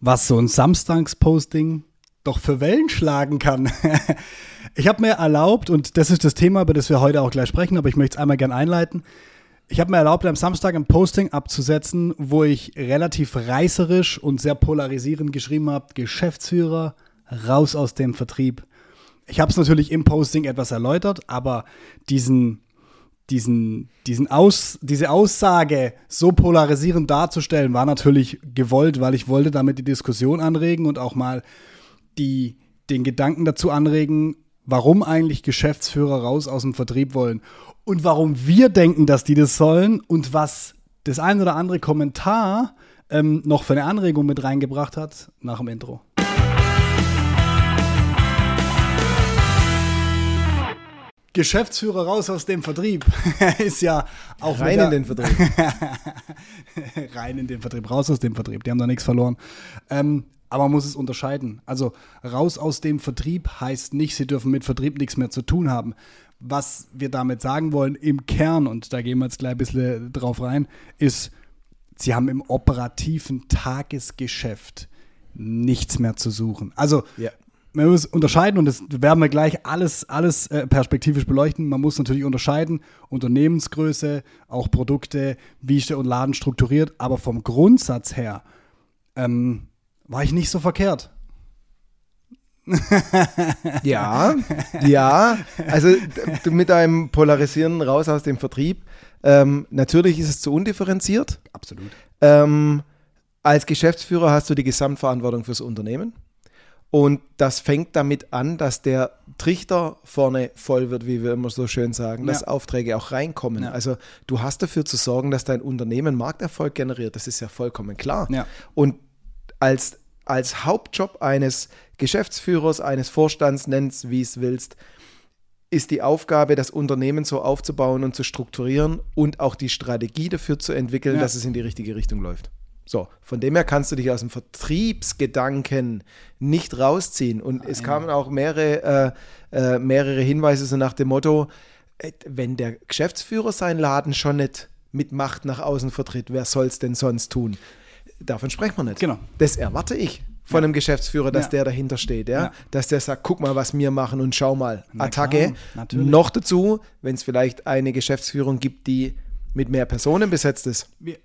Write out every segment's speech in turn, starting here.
was so ein Samstagsposting doch für Wellen schlagen kann. ich habe mir erlaubt, und das ist das Thema, über das wir heute auch gleich sprechen, aber ich möchte es einmal gerne einleiten. Ich habe mir erlaubt, am Samstag ein Posting abzusetzen, wo ich relativ reißerisch und sehr polarisierend geschrieben habe, Geschäftsführer, raus aus dem Vertrieb. Ich habe es natürlich im Posting etwas erläutert, aber diesen, diesen, diesen Aus, diese Aussage so polarisierend darzustellen, war natürlich gewollt, weil ich wollte damit die Diskussion anregen und auch mal die, den Gedanken dazu anregen, warum eigentlich Geschäftsführer raus aus dem Vertrieb wollen und warum wir denken, dass die das sollen und was das ein oder andere Kommentar ähm, noch für eine Anregung mit reingebracht hat nach dem Intro. Geschäftsführer raus aus dem Vertrieb ist ja auch rein in den Vertrieb. rein in den Vertrieb, raus aus dem Vertrieb. Die haben da nichts verloren. Ähm, aber man muss es unterscheiden. Also raus aus dem Vertrieb heißt nicht, sie dürfen mit Vertrieb nichts mehr zu tun haben. Was wir damit sagen wollen im Kern, und da gehen wir jetzt gleich ein bisschen drauf rein, ist, sie haben im operativen Tagesgeschäft nichts mehr zu suchen. Also ja. Man muss unterscheiden, und das werden wir gleich alles, alles äh, perspektivisch beleuchten. Man muss natürlich unterscheiden, Unternehmensgröße, auch Produkte, wie ist der Laden strukturiert, aber vom Grundsatz her ähm, war ich nicht so verkehrt. ja, ja. Also du mit deinem Polarisieren raus aus dem Vertrieb. Ähm, natürlich ist es zu undifferenziert. Absolut. Ähm, als Geschäftsführer hast du die Gesamtverantwortung fürs Unternehmen. Und das fängt damit an, dass der Trichter vorne voll wird, wie wir immer so schön sagen, ja. dass Aufträge auch reinkommen. Ja. Also du hast dafür zu sorgen, dass dein Unternehmen Markterfolg generiert. Das ist ja vollkommen klar. Ja. Und als als Hauptjob eines Geschäftsführers, eines Vorstands, nennst wie es willst, ist die Aufgabe, das Unternehmen so aufzubauen und zu strukturieren und auch die Strategie dafür zu entwickeln, dass es in die richtige Richtung läuft. So, von dem her kannst du dich aus dem Vertriebsgedanken nicht rausziehen. Und es kamen auch mehrere, äh, äh, mehrere Hinweise so nach dem Motto, äh, wenn der Geschäftsführer seinen Laden schon nicht mit Macht nach außen vertritt, wer soll es denn sonst tun? davon sprechen wir nicht. Genau. Das erwarte ich von einem Geschäftsführer, dass ja. der dahinter steht, ja? ja? Dass der sagt, guck mal, was wir machen und schau mal. Na Attacke. Klar, Noch dazu, wenn es vielleicht eine Geschäftsführung gibt, die mit mehr Personen besetzt ist. Wir,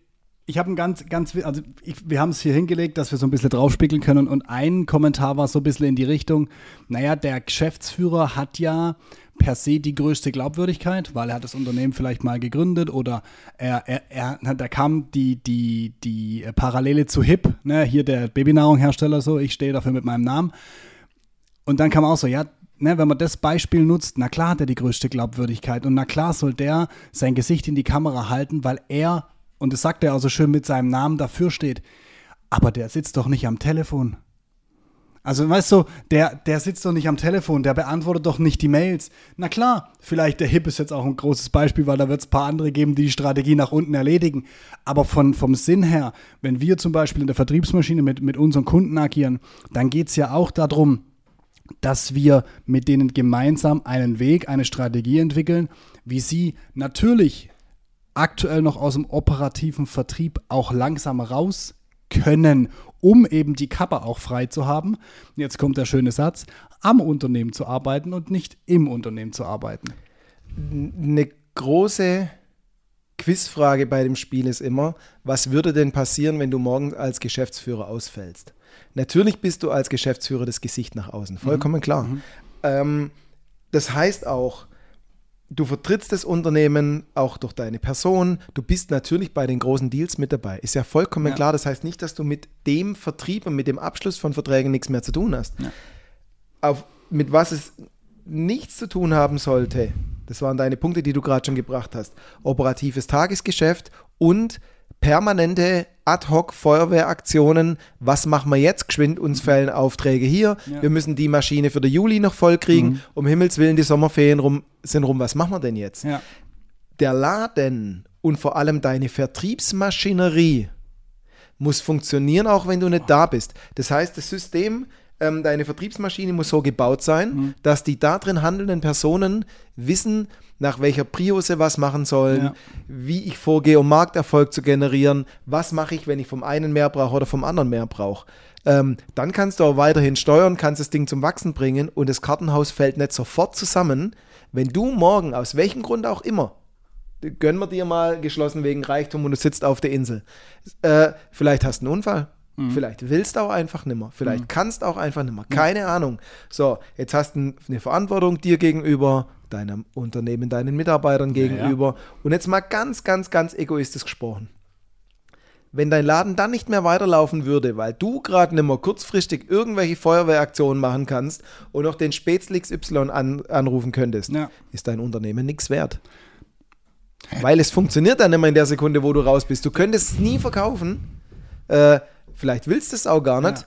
ich habe ein ganz, ganz, also ich, wir haben es hier hingelegt, dass wir so ein bisschen draufspiegeln können und ein Kommentar war so ein bisschen in die Richtung, naja, der Geschäftsführer hat ja per se die größte Glaubwürdigkeit, weil er hat das Unternehmen vielleicht mal gegründet oder er, er, er da kam die, die, die Parallele zu HIP, ne, hier der Babynahrunghersteller so, ich stehe dafür mit meinem Namen. Und dann kam auch so, ja, ne, wenn man das Beispiel nutzt, na klar hat er die größte Glaubwürdigkeit und na klar soll der sein Gesicht in die Kamera halten, weil er, und das sagt er auch so schön mit seinem Namen dafür steht, aber der sitzt doch nicht am Telefon. Also weißt du, der, der sitzt doch nicht am Telefon, der beantwortet doch nicht die Mails. Na klar, vielleicht der HIP ist jetzt auch ein großes Beispiel, weil da wird es ein paar andere geben, die die Strategie nach unten erledigen. Aber von, vom Sinn her, wenn wir zum Beispiel in der Vertriebsmaschine mit, mit unseren Kunden agieren, dann geht es ja auch darum, dass wir mit denen gemeinsam einen Weg, eine Strategie entwickeln, wie sie natürlich aktuell noch aus dem operativen Vertrieb auch langsam raus können, um eben die Kappe auch frei zu haben. Jetzt kommt der schöne Satz, am Unternehmen zu arbeiten und nicht im Unternehmen zu arbeiten. Eine große Quizfrage bei dem Spiel ist immer, was würde denn passieren, wenn du morgen als Geschäftsführer ausfällst? Natürlich bist du als Geschäftsführer das Gesicht nach außen, vollkommen mhm. klar. Mhm. Ähm, das heißt auch, Du vertrittst das Unternehmen auch durch deine Person. Du bist natürlich bei den großen Deals mit dabei. Ist ja vollkommen ja. klar. Das heißt nicht, dass du mit dem Vertrieb und mit dem Abschluss von Verträgen nichts mehr zu tun hast. Ja. Auf, mit was es nichts zu tun haben sollte, das waren deine Punkte, die du gerade schon gebracht hast. Operatives Tagesgeschäft und permanente Ad-Hoc-Feuerwehraktionen. Was machen wir jetzt? Geschwind uns fällen Aufträge hier. Ja. Wir müssen die Maschine für den Juli noch voll kriegen. Mhm. Um Himmels Willen, die Sommerferien rum, sind rum. Was machen wir denn jetzt? Ja. Der Laden und vor allem deine Vertriebsmaschinerie muss funktionieren, auch wenn du nicht da bist. Das heißt, das System ähm, deine Vertriebsmaschine muss so gebaut sein, mhm. dass die da drin handelnden Personen wissen, nach welcher Prio sie was machen sollen, ja. wie ich vorgehe, um Markterfolg zu generieren, was mache ich, wenn ich vom einen mehr brauche oder vom anderen mehr brauche. ähm, dann kannst du auch weiterhin steuern, kannst das Ding zum Wachsen bringen und das Kartenhaus fällt nicht sofort zusammen, wenn du morgen, aus welchem Grund auch immer, gönnen wir dir mal geschlossen wegen Reichtum und du sitzt auf der Insel. Äh, vielleicht hast du einen Unfall. Mhm. Vielleicht willst du auch einfach nimmer. Vielleicht mhm. kannst auch einfach nimmer. Keine mhm. Ahnung. So, jetzt hast du eine Verantwortung dir gegenüber, deinem Unternehmen, deinen Mitarbeitern gegenüber. Ja, ja. Und jetzt mal ganz, ganz, ganz egoistisch gesprochen. Wenn dein Laden dann nicht mehr weiterlaufen würde, weil du gerade nicht mehr kurzfristig irgendwelche Feuerwehraktionen machen kannst und noch den Spätzl XY an, anrufen könntest, ja. ist dein Unternehmen nichts wert. Weil es funktioniert dann immer in der Sekunde, wo du raus bist. Du könntest es nie verkaufen. Äh, vielleicht willst du es auch gar nicht. Ja.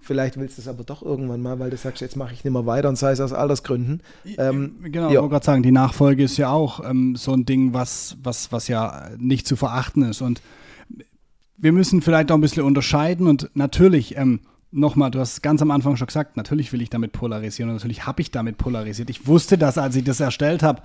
Vielleicht willst du es aber doch irgendwann mal, weil du sagst, jetzt mache ich nicht mehr weiter und sei es aus Altersgründen. Ähm, genau, ja. ich wollte gerade sagen, die Nachfolge ist ja auch ähm, so ein Ding, was, was, was ja nicht zu verachten ist. Und wir müssen vielleicht auch ein bisschen unterscheiden und natürlich, ähm, nochmal, du hast ganz am Anfang schon gesagt, natürlich will ich damit polarisieren und natürlich habe ich damit polarisiert. Ich wusste das, als ich das erstellt habe.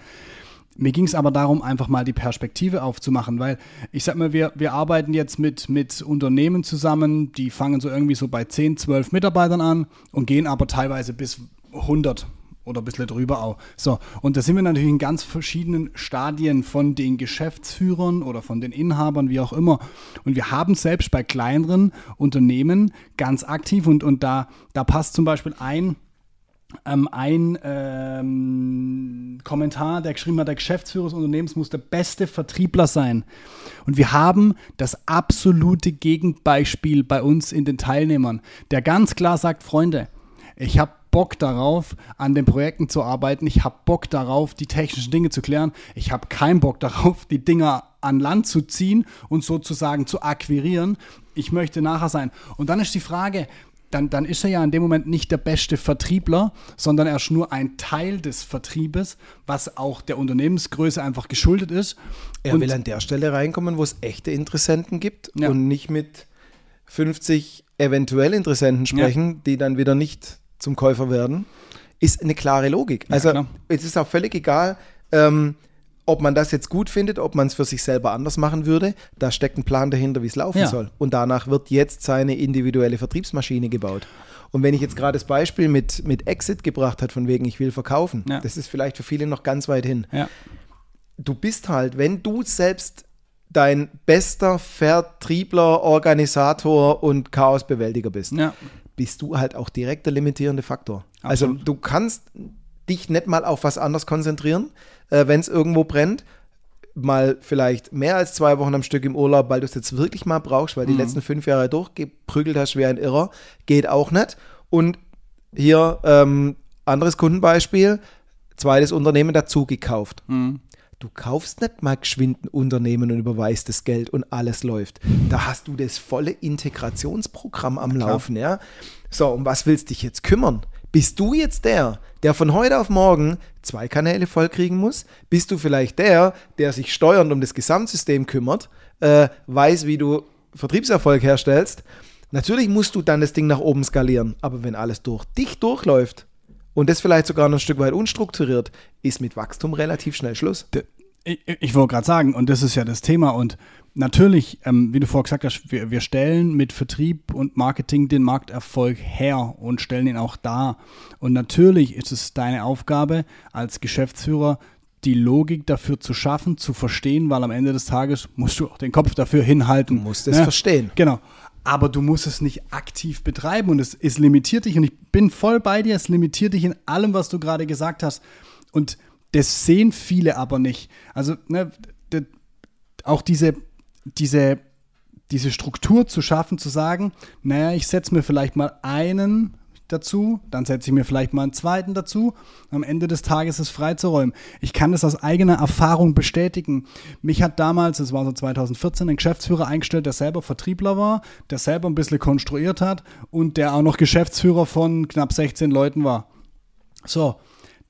Mir ging es aber darum, einfach mal die Perspektive aufzumachen, weil ich sag mal, wir, wir arbeiten jetzt mit, mit Unternehmen zusammen, die fangen so irgendwie so bei 10, 12 Mitarbeitern an und gehen aber teilweise bis 100 oder ein bisschen drüber auch. So, und da sind wir natürlich in ganz verschiedenen Stadien von den Geschäftsführern oder von den Inhabern, wie auch immer. Und wir haben selbst bei kleineren Unternehmen ganz aktiv und, und da, da passt zum Beispiel ein, ähm, ein ähm, Kommentar, der geschrieben hat, der Geschäftsführer des Unternehmens muss der beste Vertriebler sein. Und wir haben das absolute Gegenbeispiel bei uns in den Teilnehmern, der ganz klar sagt, Freunde, ich habe Bock darauf, an den Projekten zu arbeiten. Ich habe Bock darauf, die technischen Dinge zu klären. Ich habe keinen Bock darauf, die Dinger an Land zu ziehen und sozusagen zu akquirieren. Ich möchte nachher sein. Und dann ist die Frage, dann, dann ist er ja in dem Moment nicht der beste Vertriebler, sondern er ist nur ein Teil des Vertriebes, was auch der Unternehmensgröße einfach geschuldet ist. Er und will an der Stelle reinkommen, wo es echte Interessenten gibt ja. und nicht mit 50 eventuell Interessenten sprechen, ja. die dann wieder nicht zum Käufer werden. Ist eine klare Logik. Also ja, es ist auch völlig egal, ähm, ob man das jetzt gut findet, ob man es für sich selber anders machen würde, da steckt ein Plan dahinter, wie es laufen ja. soll. Und danach wird jetzt seine individuelle Vertriebsmaschine gebaut. Und wenn ich jetzt gerade das Beispiel mit, mit Exit gebracht habe, von wegen, ich will verkaufen, ja. das ist vielleicht für viele noch ganz weit hin. Ja. Du bist halt, wenn du selbst dein bester Vertriebler, Organisator und Chaosbewältiger bist, ja. bist du halt auch direkt der limitierende Faktor. Also Absolut. Also du kannst dich nicht mal auf was anderes konzentrieren, äh, wenn es irgendwo brennt. Mal vielleicht mehr als zwei Wochen am Stück im Urlaub, weil du es jetzt wirklich mal brauchst, weil mhm. die letzten fünf Jahre durchgeprügelt hast wie ein Irrer. Geht auch nicht. Und hier ähm, anderes Kundenbeispiel, zweites Unternehmen dazu gekauft. Mhm. Du kaufst nicht mal geschwind ein Unternehmen und überweist das Geld und alles läuft. Da hast du das volle Integrationsprogramm am Laufen, ja. So, um was willst du dich jetzt kümmern? Bist du jetzt der, der von heute auf morgen zwei Kanäle vollkriegen muss? Bist du vielleicht der, der sich steuernd um das Gesamtsystem kümmert, äh, weiß, wie du Vertriebserfolg herstellst? Natürlich musst du dann das Ding nach oben skalieren, aber wenn alles durch dich durchläuft und das vielleicht sogar noch ein Stück weit unstrukturiert, ist mit Wachstum relativ schnell Schluss. Ich, ich wollte gerade sagen, und das ist ja das Thema, und natürlich, ähm, wie du vorher gesagt hast, wir, wir stellen mit Vertrieb und Marketing den Markterfolg her und stellen ihn auch dar. Und natürlich ist es deine Aufgabe als Geschäftsführer, die Logik dafür zu schaffen, zu verstehen, weil am Ende des Tages musst du auch den Kopf dafür hinhalten. Du musst es ja, verstehen. Genau. Aber du musst es nicht aktiv betreiben und es, es limitiert dich. Und ich bin voll bei dir, es limitiert dich in allem, was du gerade gesagt hast. Und das sehen viele aber nicht. Also, ne, auch diese diese, diese Struktur zu schaffen, zu sagen, naja, ich setze mir vielleicht mal einen dazu, dann setze ich mir vielleicht mal einen zweiten dazu. Am Ende des Tages ist freizuräumen. Ich kann das aus eigener Erfahrung bestätigen. Mich hat damals, das war so 2014, ein Geschäftsführer eingestellt, der selber Vertriebler war, der selber ein bisschen konstruiert hat und der auch noch Geschäftsführer von knapp 16 Leuten war. So,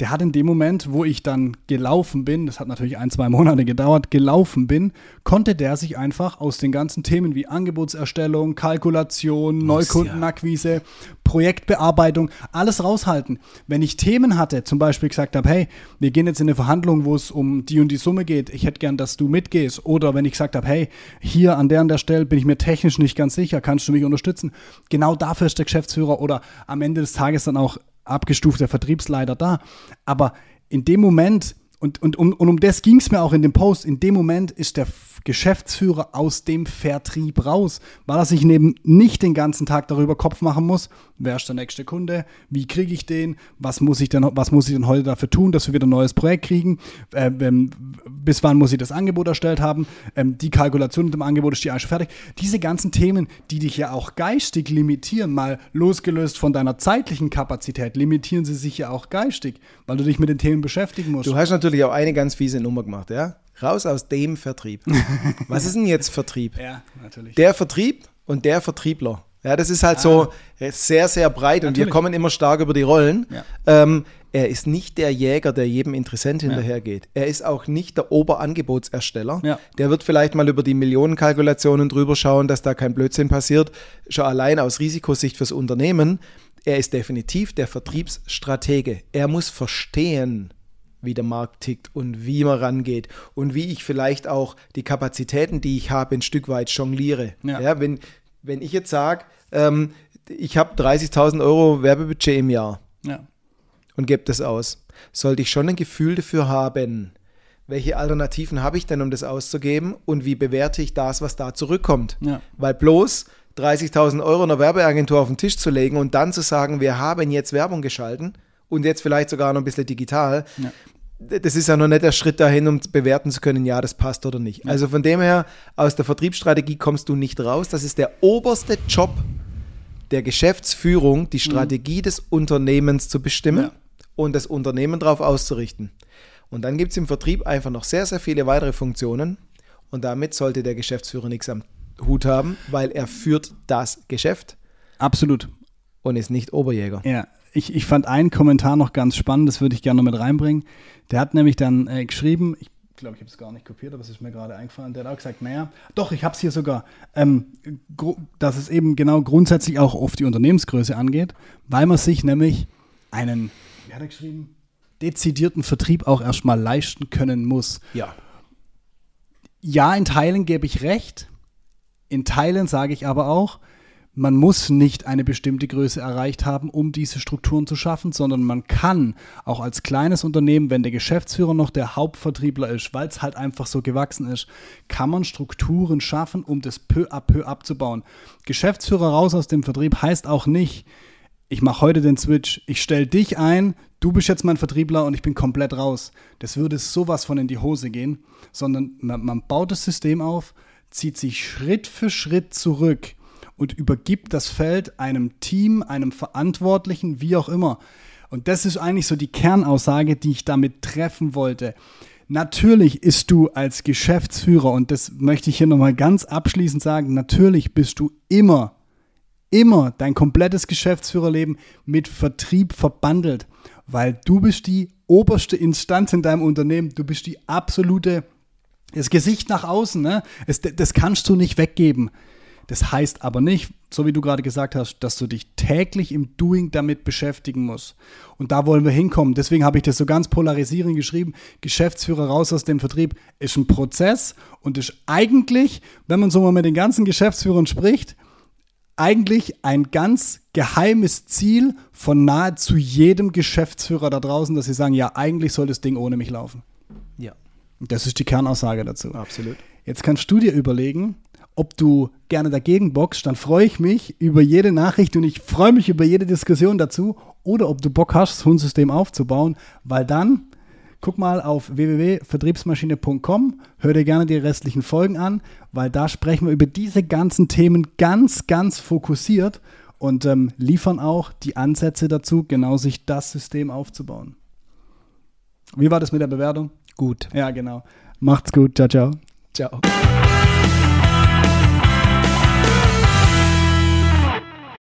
der hat in dem Moment, wo ich dann gelaufen bin, das hat natürlich ein, zwei Monate gedauert, gelaufen bin, konnte der sich einfach aus den ganzen Themen wie Angebotserstellung, Kalkulation, Neukundenakquise, Projektbearbeitung, alles raushalten. Wenn ich Themen hatte, zum Beispiel gesagt habe, hey, wir gehen jetzt in eine Verhandlung, wo es um die und die Summe geht, ich hätte gern, dass du mitgehst. Oder wenn ich gesagt habe, hey, hier an der und der Stelle bin ich mir technisch nicht ganz sicher, kannst du mich unterstützen? Genau dafür ist der Geschäftsführer oder am Ende des Tages dann auch abgestufter Vertriebsleiter da. Aber in dem Moment, und, und, um, und um das ging es mir auch in dem Post, in dem Moment ist der Geschäftsführer aus dem Vertrieb raus, weil er sich neben nicht den ganzen Tag darüber Kopf machen muss, wer ist der nächste Kunde, wie kriege ich den, was muss ich denn, was muss ich denn heute dafür tun, dass wir wieder ein neues Projekt kriegen, äh, ähm, bis wann muss ich das Angebot erstellt haben, ähm, die Kalkulation mit dem Angebot ist die eigentlich fertig. Diese ganzen Themen, die dich ja auch geistig limitieren, mal losgelöst von deiner zeitlichen Kapazität, limitieren sie sich ja auch geistig, weil du dich mit den Themen beschäftigen musst. Du hast natürlich auch eine ganz fiese Nummer gemacht, ja? Raus aus dem Vertrieb. Was ist denn jetzt Vertrieb? Ja, natürlich. Der Vertrieb und der Vertriebler. Ja, das ist halt ah. so sehr, sehr breit natürlich. und wir kommen immer stark über die Rollen. Ja. Ähm, er ist nicht der Jäger, der jedem Interessent hinterhergeht. Er ist auch nicht der Oberangebotsersteller. Ja. Der wird vielleicht mal über die Millionenkalkulationen drüber schauen, dass da kein Blödsinn passiert. Schon allein aus Risikosicht fürs Unternehmen. Er ist definitiv der Vertriebsstratege. Er muss verstehen, wie der Markt tickt und wie man rangeht und wie ich vielleicht auch die Kapazitäten, die ich habe, ein Stück weit jongliere. Ja. ja wenn, wenn ich jetzt sage, ähm, ich habe 30.000 Euro Werbebudget im Jahr ja. und gebe das aus, sollte ich schon ein Gefühl dafür haben, welche Alternativen habe ich denn, um das auszugeben und wie bewerte ich das, was da zurückkommt. Ja. Weil bloß 30.000 Euro einer Werbeagentur auf den Tisch zu legen und dann zu sagen, wir haben jetzt Werbung geschalten, und jetzt vielleicht sogar noch ein bisschen digital. Ja. Das ist ja noch nicht der Schritt dahin, um bewerten zu können, ja, das passt oder nicht. Ja. Also von dem her, aus der Vertriebsstrategie kommst du nicht raus. Das ist der oberste Job der Geschäftsführung, die mhm. Strategie mhm. des Unternehmens zu bestimmen ja. und das Unternehmen darauf auszurichten. Und dann gibt es im Vertrieb einfach noch sehr, sehr viele weitere Funktionen. Und damit sollte der Geschäftsführer nichts am Hut haben, weil er führt das Geschäft. Absolut. Und ist nicht Oberjäger. Ja, ich, ich fand einen Kommentar noch ganz spannend, das würde ich gerne noch mit reinbringen. Der hat nämlich dann äh, geschrieben, ich glaube, ich habe es gar nicht kopiert, aber es ist mir gerade eingefallen. Der hat auch gesagt, naja, doch, ich habe es hier sogar, ähm, dass es eben genau grundsätzlich auch auf die Unternehmensgröße angeht, weil man sich nämlich einen, wie hat er geschrieben, dezidierten Vertrieb auch erstmal leisten können muss. Ja. Ja, in Teilen gebe ich recht. In Teilen sage ich aber auch, man muss nicht eine bestimmte Größe erreicht haben, um diese Strukturen zu schaffen, sondern man kann auch als kleines Unternehmen, wenn der Geschäftsführer noch der Hauptvertriebler ist, weil es halt einfach so gewachsen ist, kann man Strukturen schaffen, um das peu à peu abzubauen. Geschäftsführer raus aus dem Vertrieb heißt auch nicht, ich mache heute den Switch, ich stelle dich ein, du bist jetzt mein Vertriebler und ich bin komplett raus. Das würde sowas von in die Hose gehen, sondern man, man baut das System auf, zieht sich Schritt für Schritt zurück und übergibt das Feld einem Team, einem Verantwortlichen, wie auch immer. Und das ist eigentlich so die Kernaussage, die ich damit treffen wollte. Natürlich ist du als Geschäftsführer, und das möchte ich hier nochmal ganz abschließend sagen, natürlich bist du immer, immer dein komplettes Geschäftsführerleben mit Vertrieb verbandelt, weil du bist die oberste Instanz in deinem Unternehmen, du bist die absolute, das Gesicht nach außen, ne? Es, das kannst du nicht weggeben. Das heißt aber nicht, so wie du gerade gesagt hast, dass du dich täglich im Doing damit beschäftigen musst. Und da wollen wir hinkommen. Deswegen habe ich das so ganz polarisierend geschrieben. Geschäftsführer raus aus dem Vertrieb ist ein Prozess und ist eigentlich, wenn man so mal mit den ganzen Geschäftsführern spricht, eigentlich ein ganz geheimes Ziel von nahezu jedem Geschäftsführer da draußen, dass sie sagen, ja, eigentlich soll das Ding ohne mich laufen. Ja. Das ist die Kernaussage dazu. Absolut. Jetzt kannst du dir überlegen, ob du gerne dagegen boxst, dann freue ich mich über jede Nachricht und ich freue mich über jede Diskussion dazu. Oder ob du Bock hast, das Hundsystem aufzubauen, weil dann guck mal auf www.vertriebsmaschine.com, hör dir gerne die restlichen Folgen an, weil da sprechen wir über diese ganzen Themen ganz, ganz fokussiert und ähm, liefern auch die Ansätze dazu, genau sich das System aufzubauen. Wie war das mit der Bewertung? Gut. Ja, genau. Macht's gut. Ciao, ciao. Ciao.